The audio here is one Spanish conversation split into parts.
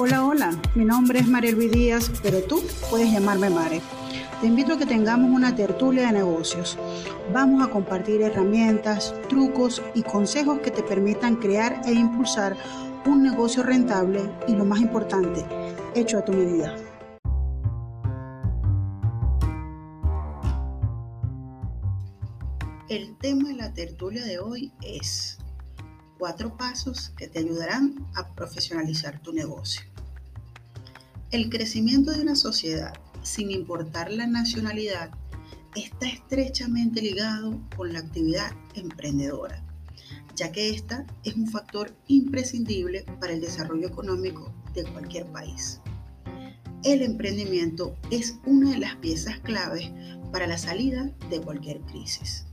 Hola, hola, mi nombre es María Luis Díaz, pero tú puedes llamarme Mare. Te invito a que tengamos una tertulia de negocios. Vamos a compartir herramientas, trucos y consejos que te permitan crear e impulsar un negocio rentable y lo más importante, hecho a tu medida. El tema de la tertulia de hoy es cuatro pasos que te ayudarán a profesionalizar tu negocio. El crecimiento de una sociedad, sin importar la nacionalidad, está estrechamente ligado con la actividad emprendedora, ya que esta es un factor imprescindible para el desarrollo económico de cualquier país. El emprendimiento es una de las piezas claves para la salida de cualquier crisis.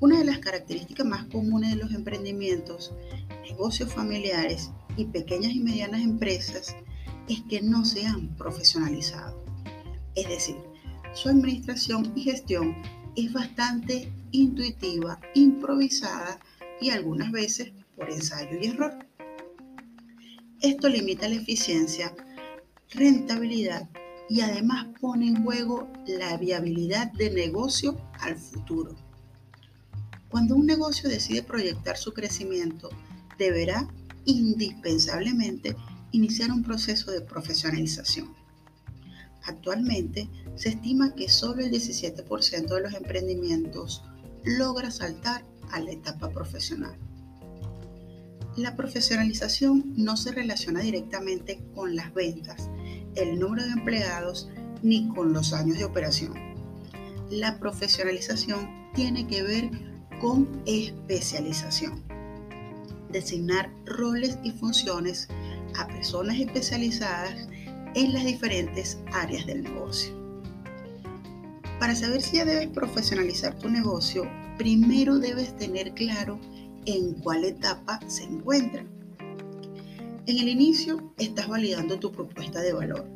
Una de las características más comunes de los emprendimientos, negocios familiares y pequeñas y medianas empresas es que no se han profesionalizado. Es decir, su administración y gestión es bastante intuitiva, improvisada y algunas veces por ensayo y error. Esto limita la eficiencia, rentabilidad y además pone en juego la viabilidad de negocio al futuro. Cuando un negocio decide proyectar su crecimiento, deberá indispensablemente iniciar un proceso de profesionalización. Actualmente se estima que solo el 17% de los emprendimientos logra saltar a la etapa profesional. La profesionalización no se relaciona directamente con las ventas, el número de empleados ni con los años de operación. La profesionalización tiene que ver con especialización. Designar roles y funciones a personas especializadas en las diferentes áreas del negocio. Para saber si ya debes profesionalizar tu negocio, primero debes tener claro en cuál etapa se encuentra. En el inicio estás validando tu propuesta de valor,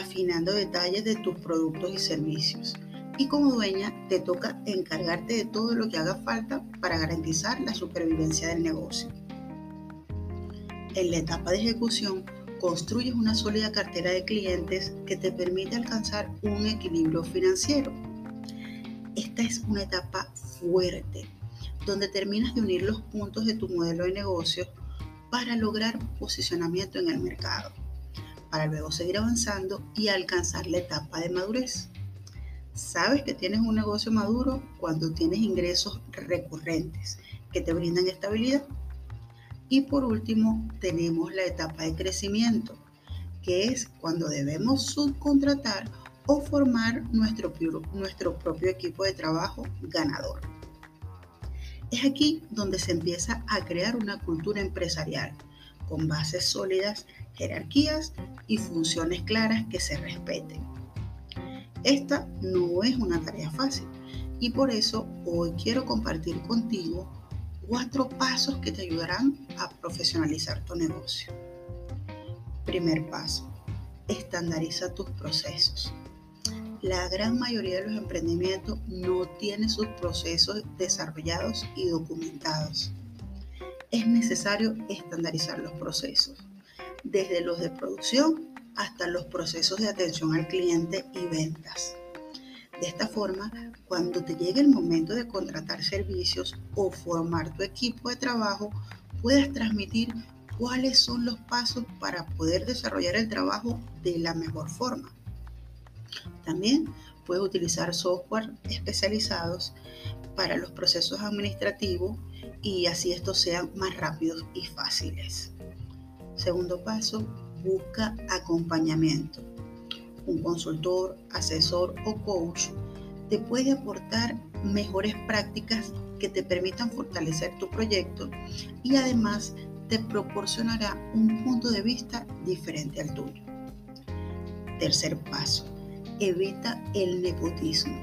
afinando detalles de tus productos y servicios y como dueña te toca encargarte de todo lo que haga falta para garantizar la supervivencia del negocio. En la etapa de ejecución, construyes una sólida cartera de clientes que te permite alcanzar un equilibrio financiero. Esta es una etapa fuerte, donde terminas de unir los puntos de tu modelo de negocio para lograr posicionamiento en el mercado, para luego seguir avanzando y alcanzar la etapa de madurez. Sabes que tienes un negocio maduro cuando tienes ingresos recurrentes que te brindan estabilidad. Y por último, tenemos la etapa de crecimiento, que es cuando debemos subcontratar o formar nuestro, nuestro propio equipo de trabajo ganador. Es aquí donde se empieza a crear una cultura empresarial con bases sólidas, jerarquías y funciones claras que se respeten. Esta no es una tarea fácil y por eso hoy quiero compartir contigo cuatro pasos que te ayudarán a profesionalizar tu negocio. Primer paso, estandariza tus procesos. La gran mayoría de los emprendimientos no tiene sus procesos desarrollados y documentados. Es necesario estandarizar los procesos, desde los de producción hasta los procesos de atención al cliente y ventas. De esta forma, cuando te llegue el momento de contratar servicios o formar tu equipo de trabajo, puedas transmitir cuáles son los pasos para poder desarrollar el trabajo de la mejor forma. También puedes utilizar software especializados para los procesos administrativos y así estos sean más rápidos y fáciles. Segundo paso, busca acompañamiento. Un consultor, asesor o coach te puede aportar mejores prácticas que te permitan fortalecer tu proyecto y además te proporcionará un punto de vista diferente al tuyo. Tercer paso, evita el nepotismo.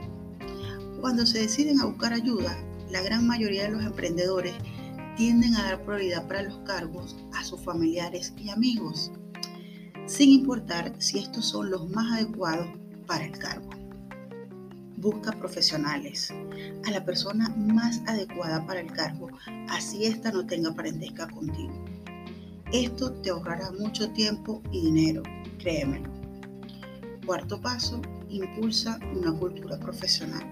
Cuando se deciden a buscar ayuda, la gran mayoría de los emprendedores tienden a dar prioridad para los cargos a sus familiares y amigos sin importar si estos son los más adecuados para el cargo. Busca profesionales, a la persona más adecuada para el cargo, así ésta no tenga parentesca contigo. Esto te ahorrará mucho tiempo y dinero, créemelo. Cuarto paso, impulsa una cultura profesional.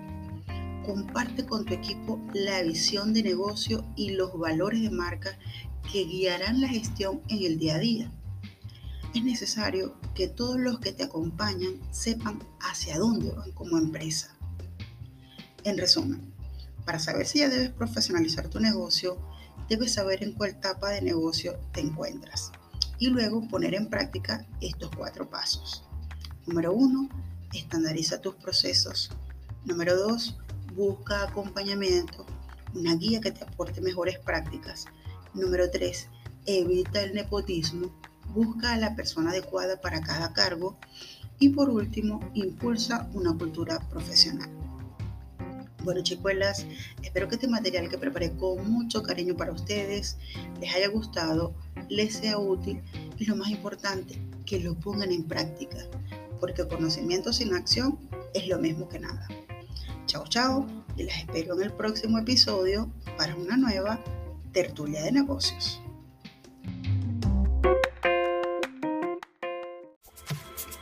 Comparte con tu equipo la visión de negocio y los valores de marca que guiarán la gestión en el día a día. Es necesario que todos los que te acompañan sepan hacia dónde van como empresa. En resumen, para saber si ya debes profesionalizar tu negocio, debes saber en cuál etapa de negocio te encuentras y luego poner en práctica estos cuatro pasos. Número uno, estandariza tus procesos. Número dos, busca acompañamiento, una guía que te aporte mejores prácticas. Número tres, evita el nepotismo, busca a la persona adecuada para cada cargo. Y por último, impulsa una cultura profesional. Bueno, chicuelas, espero que este material que preparé con mucho cariño para ustedes les haya gustado, les sea útil y lo más importante, que lo pongan en práctica, porque conocimiento sin acción es lo mismo que nada. Chao, chao, y las espero en el próximo episodio para una nueva tertulia de negocios.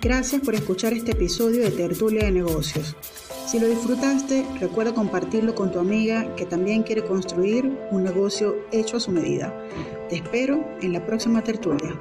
Gracias por escuchar este episodio de Tertulia de Negocios. Si lo disfrutaste, recuerda compartirlo con tu amiga que también quiere construir un negocio hecho a su medida. Te espero en la próxima tertulia.